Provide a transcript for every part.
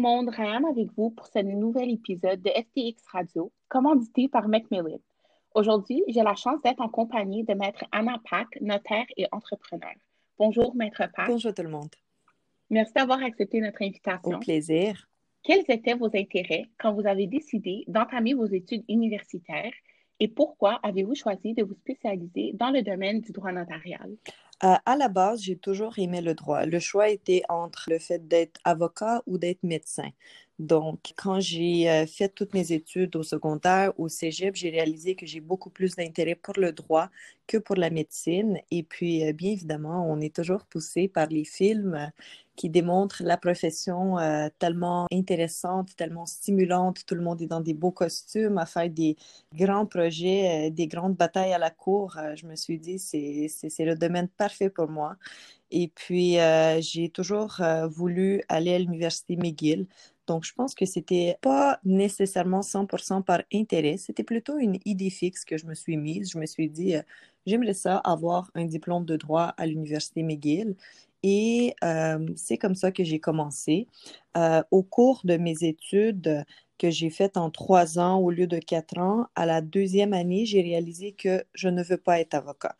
le monde, Ryan avec vous pour ce nouvel épisode de FTX Radio, commandité par Macmillan. Aujourd'hui, j'ai la chance d'être en compagnie de Maître Anna Pack, notaire et entrepreneur. Bonjour, Maître Pack. Bonjour tout le monde. Merci d'avoir accepté notre invitation. Au plaisir. Quels étaient vos intérêts quand vous avez décidé d'entamer vos études universitaires et pourquoi avez-vous choisi de vous spécialiser dans le domaine du droit notarial? Euh, à la base, j'ai toujours aimé le droit. Le choix était entre le fait d'être avocat ou d'être médecin. Donc, quand j'ai euh, fait toutes mes études au secondaire, au cégep, j'ai réalisé que j'ai beaucoup plus d'intérêt pour le droit que pour la médecine. Et puis, euh, bien évidemment, on est toujours poussé par les films euh, qui démontrent la profession tellement intéressante, tellement stimulante. Tout le monde est dans des beaux costumes à faire des grands projets, des grandes batailles à la cour. je me suis dit, c'est le domaine parfait pour moi. Et puis, j'ai toujours voulu aller à l'université McGill. Donc, je pense que c'était pas nécessairement 100% par intérêt, c'était plutôt une idée fixe que je me suis mise. Je me suis dit, euh, j'aimerais ça avoir un diplôme de droit à l'Université McGill. Et euh, c'est comme ça que j'ai commencé. Euh, au cours de mes études que j'ai faites en trois ans au lieu de quatre ans, à la deuxième année, j'ai réalisé que je ne veux pas être avocat.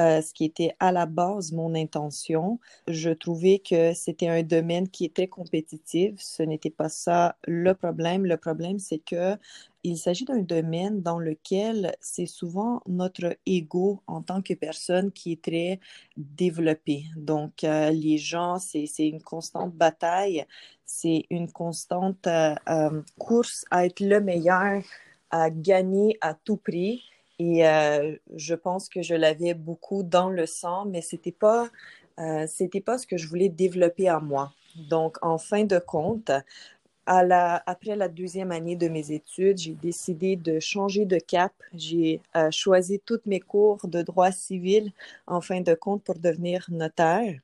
Euh, ce qui était à la base mon intention. Je trouvais que c'était un domaine qui très compétitif. Ce n'était pas ça le problème. Le problème, c'est que il s'agit d'un domaine dans lequel c'est souvent notre ego en tant que personne qui est très développé. Donc, euh, les gens, c'est une constante bataille, c'est une constante euh, course à être le meilleur, à gagner à tout prix. Et euh, je pense que je l'avais beaucoup dans le sang, mais c'était pas, euh, pas ce que je voulais développer en moi. Donc, en fin de compte, après la deuxième année de mes études, j'ai décidé de changer de cap. J'ai euh, choisi toutes mes cours de droit civil en fin de compte pour devenir notaire.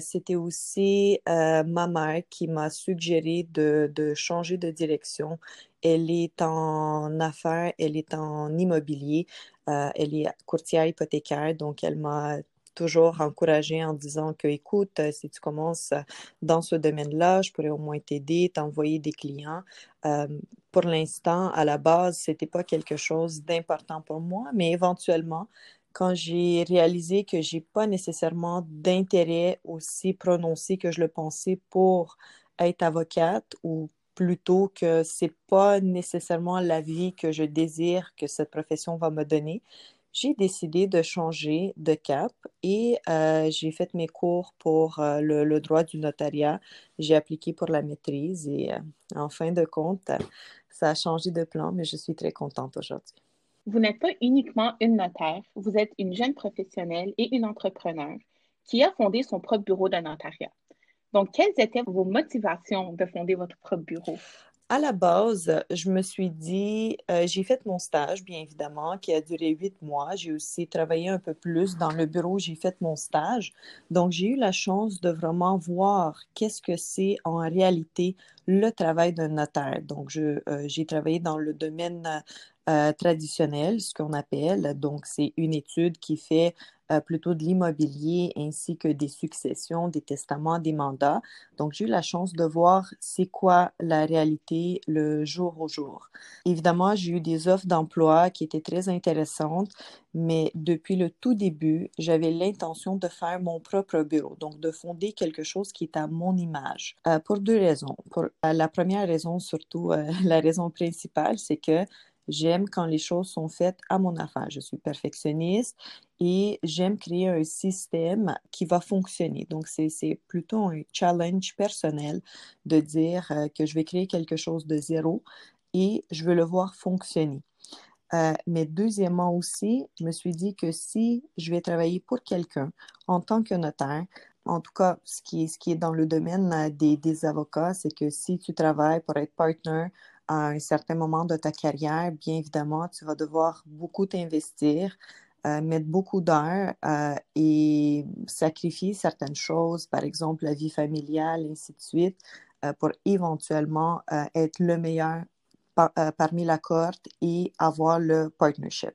C'était aussi ma mère qui m'a suggéré de, de, changer de direction elle est en affaires, elle est en immobilier, euh, elle est courtière hypothécaire, donc elle m'a toujours encouragée en disant que, écoute, euh, si tu commences dans ce domaine-là, je pourrais au moins t'aider, t'envoyer des clients. Euh, pour l'instant, à la base, ce n'était pas quelque chose d'important pour moi, mais éventuellement, quand j'ai réalisé que j'ai pas nécessairement d'intérêt aussi prononcé que je le pensais pour être avocate ou plutôt que c'est pas nécessairement la vie que je désire que cette profession va me donner, j'ai décidé de changer de cap et euh, j'ai fait mes cours pour euh, le, droit du notariat. J'ai appliqué pour la maîtrise et euh, en fin de compte, ça a changé de plan, mais je suis très contente aujourd'hui. Vous n'êtes pas uniquement une notaire, vous êtes une jeune professionnelle et une entrepreneur qui a fondé son propre bureau de notariat. Donc, quelles étaient vos motivations de fonder votre propre bureau? À la base, je me suis dit, euh, j'ai fait mon stage, bien évidemment, qui a duré huit mois. J'ai aussi travaillé un peu plus dans le bureau, j'ai fait mon stage. Donc, j'ai eu la chance de vraiment voir qu'est-ce que c'est en réalité le travail d'un notaire. Donc, euh, j'ai travaillé dans le domaine euh, traditionnel, ce qu'on appelle. Donc, c'est une étude qui fait euh, plutôt de l'immobilier ainsi que des successions, des testaments, des mandats. Donc, j'ai eu la chance de voir c'est quoi la réalité le jour au jour. Évidemment, j'ai eu des offres d'emploi qui étaient très intéressantes, mais depuis le tout début, j'avais l'intention de faire mon propre bureau, donc de fonder quelque chose qui est à mon image, pour deux raisons. La première raison, surtout la raison principale, c'est que J'aime quand les choses sont faites à mon affaire. Je suis perfectionniste et j'aime créer un système qui va fonctionner. Donc, c'est plutôt un challenge personnel de dire euh, que je vais créer quelque chose de zéro et je veux le voir fonctionner. Euh, mais deuxièmement aussi, je me suis dit que si je vais travailler pour quelqu'un en tant que notaire, en tout cas, ce qui est, dans le domaine euh, des, avocats, c'est que si tu travailles pour être partner à un certain moment de ta carrière, bien évidemment, tu vas devoir beaucoup t'investir, euh, mettre beaucoup d'heures euh, et sacrifier certaines choses, par exemple la vie familiale, ainsi de suite, pour éventuellement être le meilleur parmi la cohorte et avoir le partnership.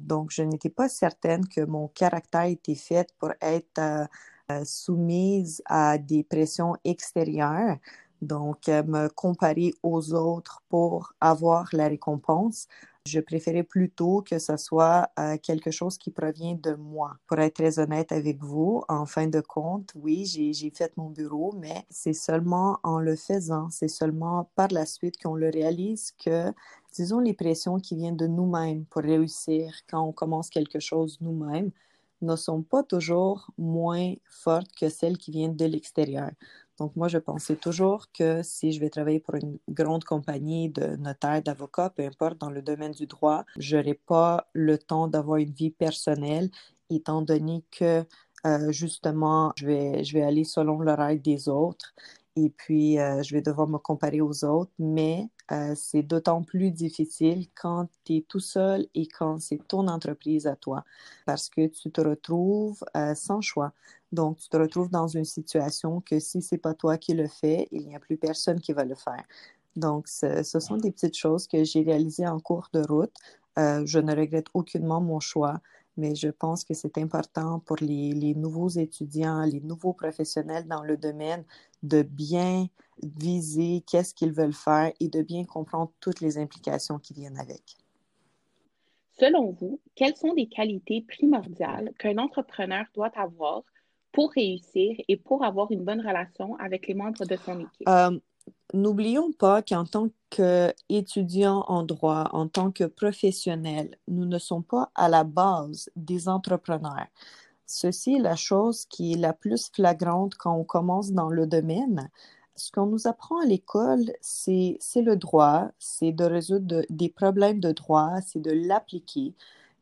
donc, je n'étais pas certaine que mon caractère était fait pour être soumise à des pressions extérieures. Donc, me comparer aux autres pour avoir la récompense, je préférais plutôt que ce soit euh, quelque chose qui provient de moi. Pour être très honnête avec vous, en fin de compte, oui, j'ai fait mon bureau, mais c'est seulement en le faisant, c'est seulement par la suite qu'on le réalise que, disons, les pressions qui viennent de nous-mêmes pour réussir quand on commence quelque chose nous-mêmes ne sont pas toujours moins fortes que celles qui viennent de l'extérieur. Donc, moi, je pensais toujours que si je vais travailler pour une grande compagnie de notaires, d'avocats, peu importe, dans le domaine du droit, je n'aurai pas le temps d'avoir une vie personnelle, étant donné que, euh, justement, je vais, je vais aller selon l'horaire des autres et puis euh, je vais devoir me comparer aux autres, mais euh, c'est d'autant plus difficile quand tu es tout seul et quand c'est ton entreprise à toi, parce que tu te retrouves sans choix. Donc, tu te retrouves dans une situation que si c'est pas toi qui le fais, il n'y a plus personne qui va le faire. Donc, ce, sont des petites choses que j'ai réalisées en cours de route. Euh, je ne regrette aucunement mon choix, mais je pense que c'est important pour les, les, nouveaux étudiants, les nouveaux professionnels dans le domaine de bien viser qu'est-ce qu'ils veulent faire et de bien comprendre toutes les implications qui viennent avec. Selon vous, quelles sont les qualités primordiales qu'un entrepreneur doit avoir pour réussir et pour avoir une bonne relation avec les membres de son équipe? Euh, n'oublions pas qu'en tant qu'étudiants en droit, en tant que professionnels, nous ne sommes pas à la base des entrepreneurs. Ceci est la chose qui est la plus flagrante quand on commence dans le domaine. Ce qu'on nous apprend à l'école, c'est le droit, c'est de résoudre des problèmes de droit, c'est de l'appliquer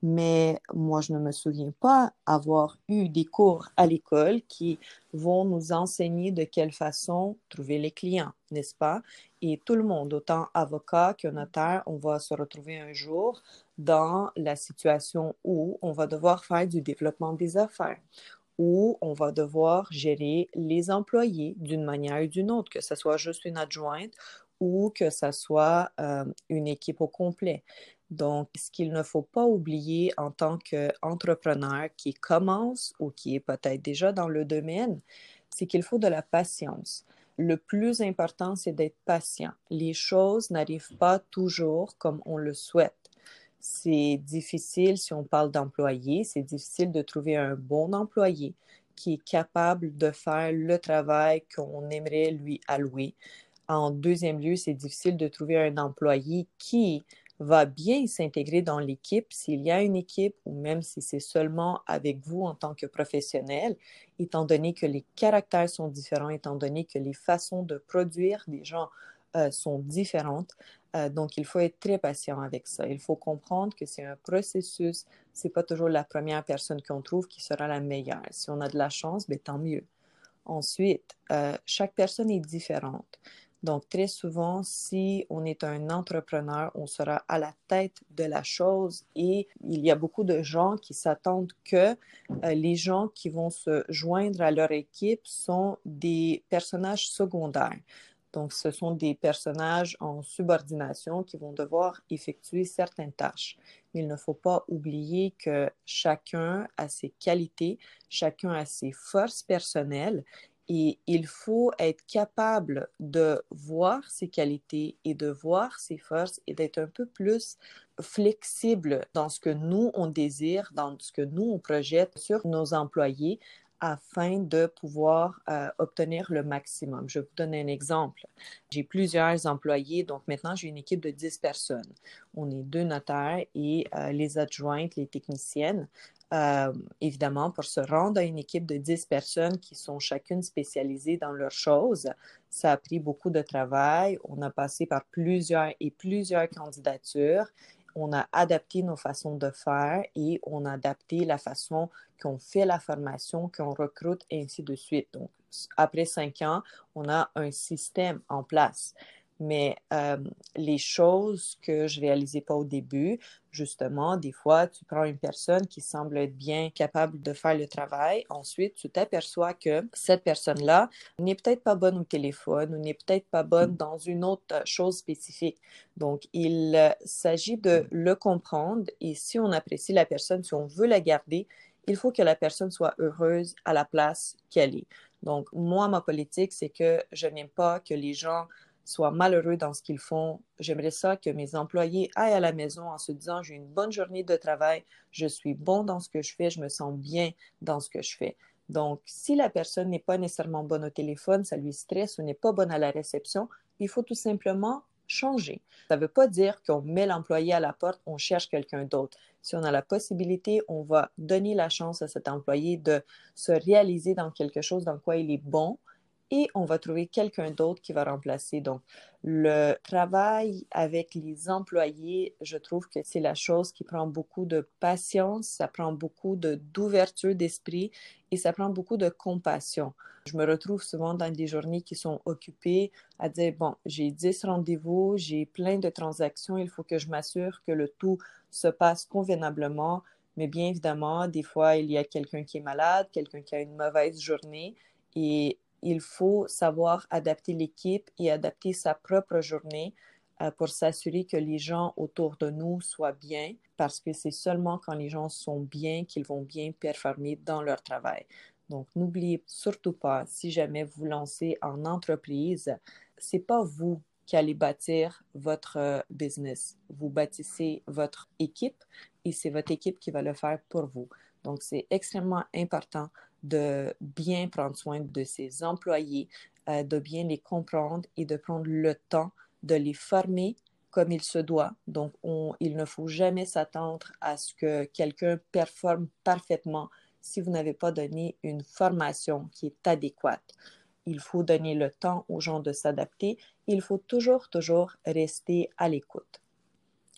mais moi, je ne me souviens pas avoir eu des cours à l'école qui vont nous enseigner de quelle façon trouver les clients, n'est-ce pas? Et tout le monde, autant avocat que notaire, on va se retrouver un jour dans la situation où on va devoir faire du développement des affaires, où on va devoir gérer les employés d'une manière ou d'une autre, que ce soit juste une adjointe ou que ce soit euh, une équipe au complet. Donc, ce qu'il ne faut pas oublier en tant qu'entrepreneur qui commence ou qui est peut-être déjà dans le domaine, c'est qu'il faut de la patience. Le plus important, c'est d'être patient. Les choses n'arrivent pas toujours comme on le souhaite. C'est difficile si on parle d'employé, c'est difficile de trouver un bon employé qui est capable de faire le travail qu'on aimerait lui allouer. En deuxième lieu, c'est difficile de trouver un employé qui va bien s'intégrer dans l'équipe s'il y a une équipe ou même si c'est seulement avec vous en tant que professionnel, étant donné que les caractères sont différents, étant donné que les façons de produire des gens euh, sont différentes. Euh, donc, il faut être très patient avec ça. Il faut comprendre que c'est un processus. C'est pas toujours la première personne qu'on trouve qui sera la meilleure. Si on a de la chance, ben, tant mieux. Ensuite, euh, chaque personne est différente. Donc, très souvent, si on est un entrepreneur, on sera à la tête de la chose et il y a beaucoup de gens qui s'attendent que euh, les gens qui vont se joindre à leur équipe sont des personnages secondaires. Donc, ce sont des personnages en subordination qui vont devoir effectuer certaines tâches. Mais il ne faut pas oublier que chacun a ses qualités, chacun a ses forces personnelles et il faut être capable de voir ses qualités et de voir ses forces et d'être un peu plus flexible dans ce que nous, on désire, dans ce que nous, on projette sur nos employés afin de pouvoir euh, obtenir le maximum. Je vais vous donner un exemple. J'ai plusieurs employés, donc maintenant j'ai une équipe de 10 personnes. On est deux notaires et euh, les adjointes, les techniciennes. Euh, évidemment, pour se rendre à une équipe de 10 personnes qui sont chacune spécialisées dans leurs choses, ça a pris beaucoup de travail. On a passé par plusieurs et plusieurs candidatures. On a adapté nos façons de faire et on a adapté la façon qu'on fait la formation, qu'on recrute, et ainsi de suite. Donc, après cinq ans, on a un système en place mais les choses que je réalisais pas au début, justement, des fois, tu prends une personne qui semble être bien capable de faire le travail, ensuite, tu t'aperçois que cette personne-là n'est peut-être pas bonne au téléphone ou n'est peut-être pas bonne dans une autre chose spécifique. Donc, il s'agit de le comprendre et si on apprécie la personne, si on veut la garder, il faut que la personne soit heureuse à la place qu'elle est. Donc, moi, ma politique, c'est que je n'aime pas que les gens soient malheureux dans ce qu'ils font. J'aimerais ça que mes employés aillent à la maison en se disant, j'ai une bonne journée de travail, je suis bon dans ce que je fais, je me sens bien dans ce que je fais. Donc, si la personne n'est pas nécessairement bonne au téléphone, ça lui stresse ou n'est pas bonne à la réception, il faut tout simplement changer. Ça ne veut pas dire qu'on met l'employé à la porte, on cherche quelqu'un d'autre. Si on a la possibilité, on va donner la chance à cet employé de se réaliser dans quelque chose dans quoi il est bon, et on va trouver quelqu'un d'autre qui va remplacer. Donc, le travail avec les employés, je trouve que c'est la chose qui prend beaucoup de patience, ça prend beaucoup d'ouverture d'esprit et ça prend beaucoup de compassion. Je me retrouve souvent dans des journées qui sont occupées à dire, bon, j'ai 10 rendez-vous, j'ai plein de transactions, il faut que je m'assure que le tout se passe convenablement. Mais bien évidemment, des fois, il y a quelqu'un qui est malade, quelqu'un qui a une mauvaise journée il faut savoir adapter l'équipe et adapter sa propre journée euh, pour s'assurer que les gens autour de nous soient bien, parce que c'est seulement quand les gens sont bien qu'ils vont bien performer dans leur travail. Donc, n'oubliez surtout pas, si jamais vous lancez en entreprise, c'est pas vous qui allez bâtir votre euh, business. Vous bâtissez votre équipe et c'est votre équipe qui va le faire pour vous. Donc, c'est extrêmement important de bien prendre soin de ses employés, euh, de bien les comprendre et de prendre le temps de les former comme il se doit. Donc, il ne faut jamais s'attendre à ce que quelqu'un performe parfaitement si vous n'avez pas donné une formation qui est adéquate. Il faut donner le temps aux gens de s'adapter. Il faut toujours, toujours rester à l'écoute.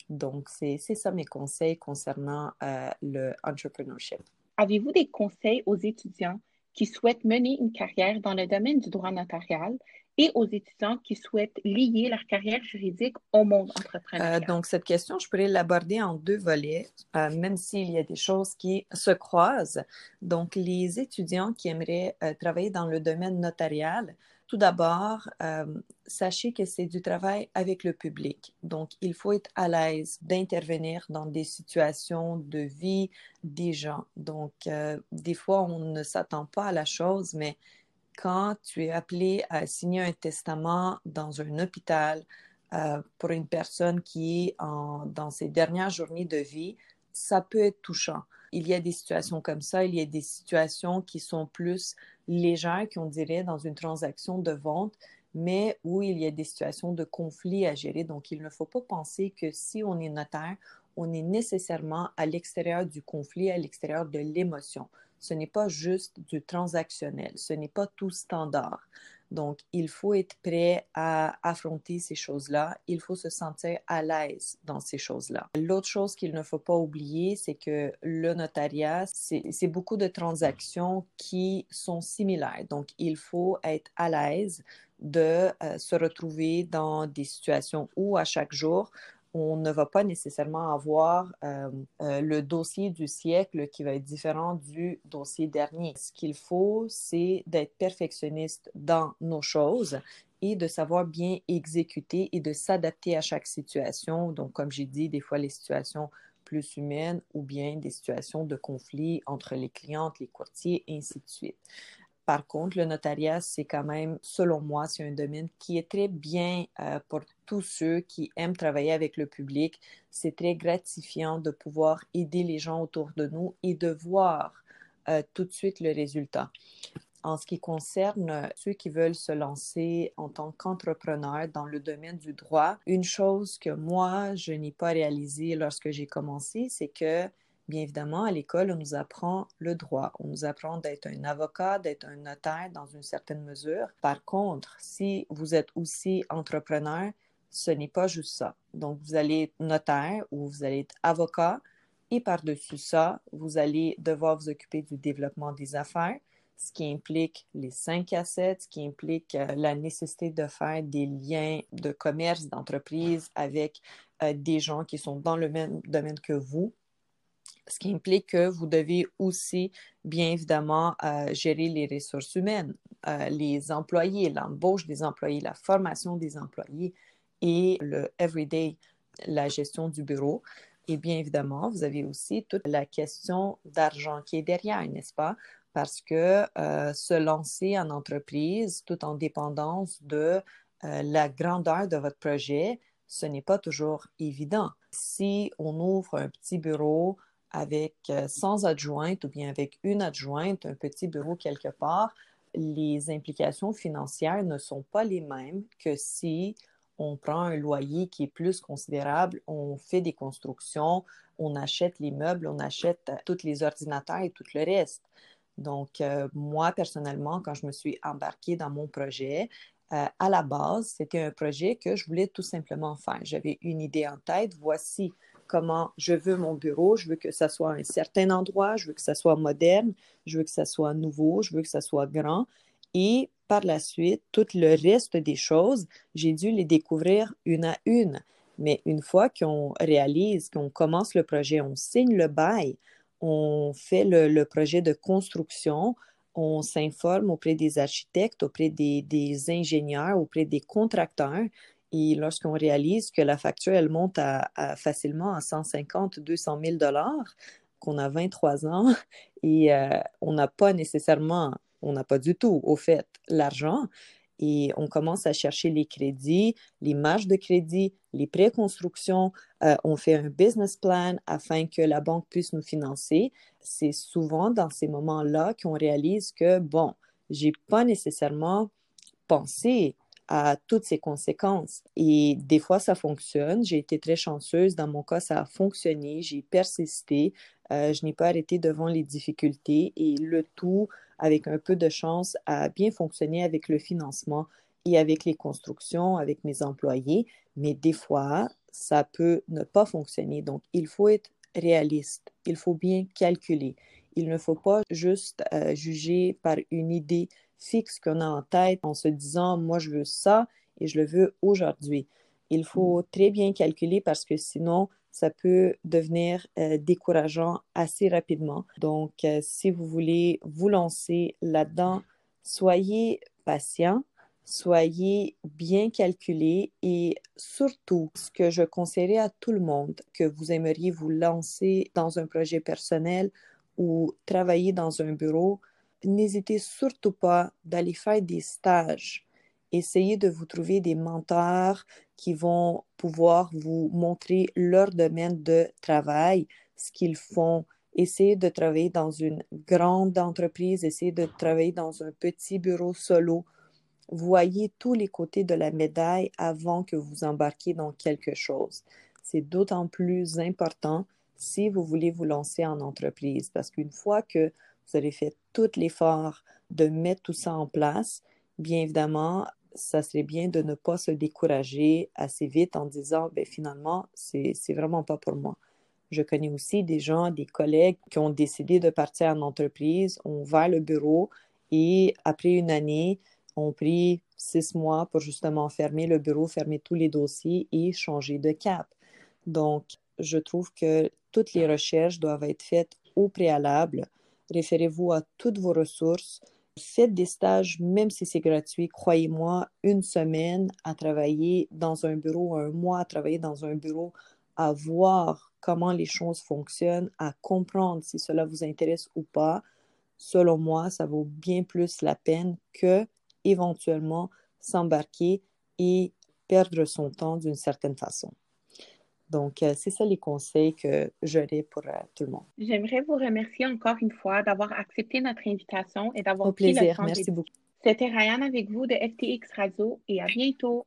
Donc, c'est ça mes conseils concernant euh, le entrepreneurship. Avez-vous des conseils aux étudiants qui souhaitent mener une carrière dans le domaine du droit notarial et aux étudiants qui souhaitent lier leur carrière juridique au monde entrepreneurial? Euh, donc, cette question, je pourrais l'aborder en deux volets, euh, même s'il y a des choses qui se croisent. Donc, les étudiants qui aimeraient euh, travailler dans le domaine notarial, tout d'abord, euh, sachez que c'est du travail avec le public. Donc, il faut être à l'aise d'intervenir dans des situations de vie des gens. Donc, euh, des fois, on ne s'attend pas à la chose, mais quand tu es appelé à signer un testament dans un hôpital euh, pour une personne qui est dans ses dernières journées de vie, ça peut être touchant. Il y a des situations comme ça, il y a des situations qui sont plus légères, qu'on dirait, dans une transaction de vente, mais où il y a des situations de conflit à gérer. Donc, il ne faut pas penser que si on est notaire, on est nécessairement à l'extérieur du conflit, à l'extérieur de l'émotion. Ce n'est pas juste du transactionnel, ce n'est pas tout standard. Donc, il faut être prêt à affronter ces choses-là. Il faut se sentir à l'aise dans ces choses-là. L'autre chose qu'il ne faut pas oublier, c'est que le notariat, c'est beaucoup de transactions qui sont similaires. Donc, il faut être à l'aise de euh, se retrouver dans des situations où à chaque jour, on ne va pas nécessairement avoir euh, euh, le dossier du siècle qui va être différent du dossier dernier. Ce qu'il faut, c'est d'être perfectionniste dans nos choses et de savoir bien exécuter et de s'adapter à chaque situation. Donc, comme j'ai dit, des fois les situations plus humaines ou bien des situations de conflit entre les clientes, les courtiers, ainsi de suite. Par contre, le notariat, c'est quand même, selon moi, c'est un domaine qui est très bien euh, pour tous ceux qui aiment travailler avec le public. C'est très gratifiant de pouvoir aider les gens autour de nous et de voir euh, tout de suite le résultat. En ce qui concerne ceux qui veulent se lancer en tant qu'entrepreneur dans le domaine du droit, une chose que moi, je n'ai pas réalisée lorsque j'ai commencé, c'est que Bien évidemment, à l'école, on nous apprend le droit, on nous apprend d'être un avocat, d'être un notaire dans une certaine mesure. Par contre, si vous êtes aussi entrepreneur, ce n'est pas juste ça. Donc, vous allez être notaire ou vous allez être avocat et par-dessus ça, vous allez devoir vous occuper du développement des affaires, ce qui implique les cinq assets, ce qui implique euh, la nécessité de faire des liens de commerce, d'entreprise avec euh, des gens qui sont dans le même domaine que vous ce qui implique que vous devez aussi, bien évidemment, euh, gérer les ressources humaines, euh, les employés, l'embauche des employés, la formation des employés et le everyday, la gestion du bureau. Et bien évidemment, vous avez aussi toute la question d'argent qui est derrière, n'est-ce pas? parce que euh, se lancer en entreprise tout en dépendance de la grandeur de votre projet, ce n'est pas toujours évident. Si on ouvre un petit bureau avec 100 adjointes ou bien avec une adjointe, un petit bureau quelque part, les implications financières ne sont pas les mêmes que si on prend un loyer qui est plus considérable, on fait des constructions, on achète les meubles, on achète tous les ordinateurs et tout le reste. Donc, euh, moi, personnellement, quand je me suis embarquée dans mon projet, euh, à la base, c'était un projet que je voulais tout simplement faire. J'avais une idée en tête. Voici comment je veux mon bureau. Je veux que ça soit un certain endroit. Je veux que ça soit moderne. Je veux que ça soit nouveau. Je veux que ça soit grand. Et par la suite, tout le reste des choses, j'ai dû les découvrir une à une. Mais une fois qu'on réalise, qu'on commence le projet, on signe le bail, on fait le, projet de construction, on s'informe auprès des architectes, auprès des, ingénieurs, auprès des contracteurs. Et lorsqu'on réalise que la facture, elle monte à, facilement à 150, 200 000 dollars, qu'on a 23 ans et euh, on n'a pas nécessairement on n'a pas du tout, au fait, l'argent. Et on commence à chercher les crédits, les marges de crédit, les préconstructions. Euh, on fait un business plan afin que la banque puisse nous financer. C'est souvent dans ces moments-là qu'on réalise que, bon, j'ai pas nécessairement pensé à toutes ces conséquences. Et des fois, ça fonctionne. J'ai été très chanceuse. Dans mon cas, ça a fonctionné. J'ai persisté. Euh, je n'ai pas arrêté devant les difficultés et le tout avec un peu de chance à bien fonctionner avec le financement et avec les constructions, avec mes employés. Mais des fois, ça peut ne pas fonctionner. Donc, il faut être réaliste. Il faut bien calculer. Il ne faut pas juste euh, juger par une idée fixe qu'on a en tête en se disant, moi, je veux ça et je le veux aujourd'hui. Il faut très bien calculer parce que sinon, ça peut devenir euh, décourageant assez rapidement. Donc, euh, si vous voulez vous lancer là-dedans, soyez patient, soyez bien calculé et surtout, ce que je conseillerais à tout le monde, que vous aimeriez vous lancer dans un projet personnel ou travailler dans un bureau, n'hésitez surtout pas d'aller faire des stages. Essayez de vous trouver des mentors qui vont pouvoir vous montrer leur domaine de travail, ce qu'ils font. Essayez de travailler dans une grande entreprise, essayez de travailler dans un petit bureau solo. Voyez tous les côtés de la médaille avant que vous embarquiez dans quelque chose. C'est d'autant plus important si vous voulez vous lancer en entreprise, parce qu'une fois que vous avez fait tout l'effort de mettre tout ça en place, bien évidemment, ça serait bien de ne pas se décourager assez vite en disant, ben, finalement, c'est, vraiment pas pour moi. Je connais aussi des gens, des collègues qui ont décidé de partir en entreprise, ont ouvert le bureau et après une année, ont pris six mois pour justement fermer le bureau, fermer tous les dossiers et changer de cap. Donc, je trouve que toutes les recherches doivent être faites au préalable. Référez-vous à toutes vos ressources, Faites des stages, même si c'est gratuit. Croyez-moi, une semaine à travailler dans un bureau, un mois à travailler dans un bureau, à voir comment les choses fonctionnent, à comprendre si cela vous intéresse ou pas, selon moi, ça vaut bien plus la peine que éventuellement s'embarquer et perdre son temps d'une certaine façon. Donc, euh, c'est ça les conseils que j'aurais pour euh, tout le monde. J'aimerais vous remercier encore une fois d'avoir accepté notre invitation et d'avoir pris plaisir. le temps Merci de... beaucoup. C'était Ryan avec vous de FTX Radio et à bientôt.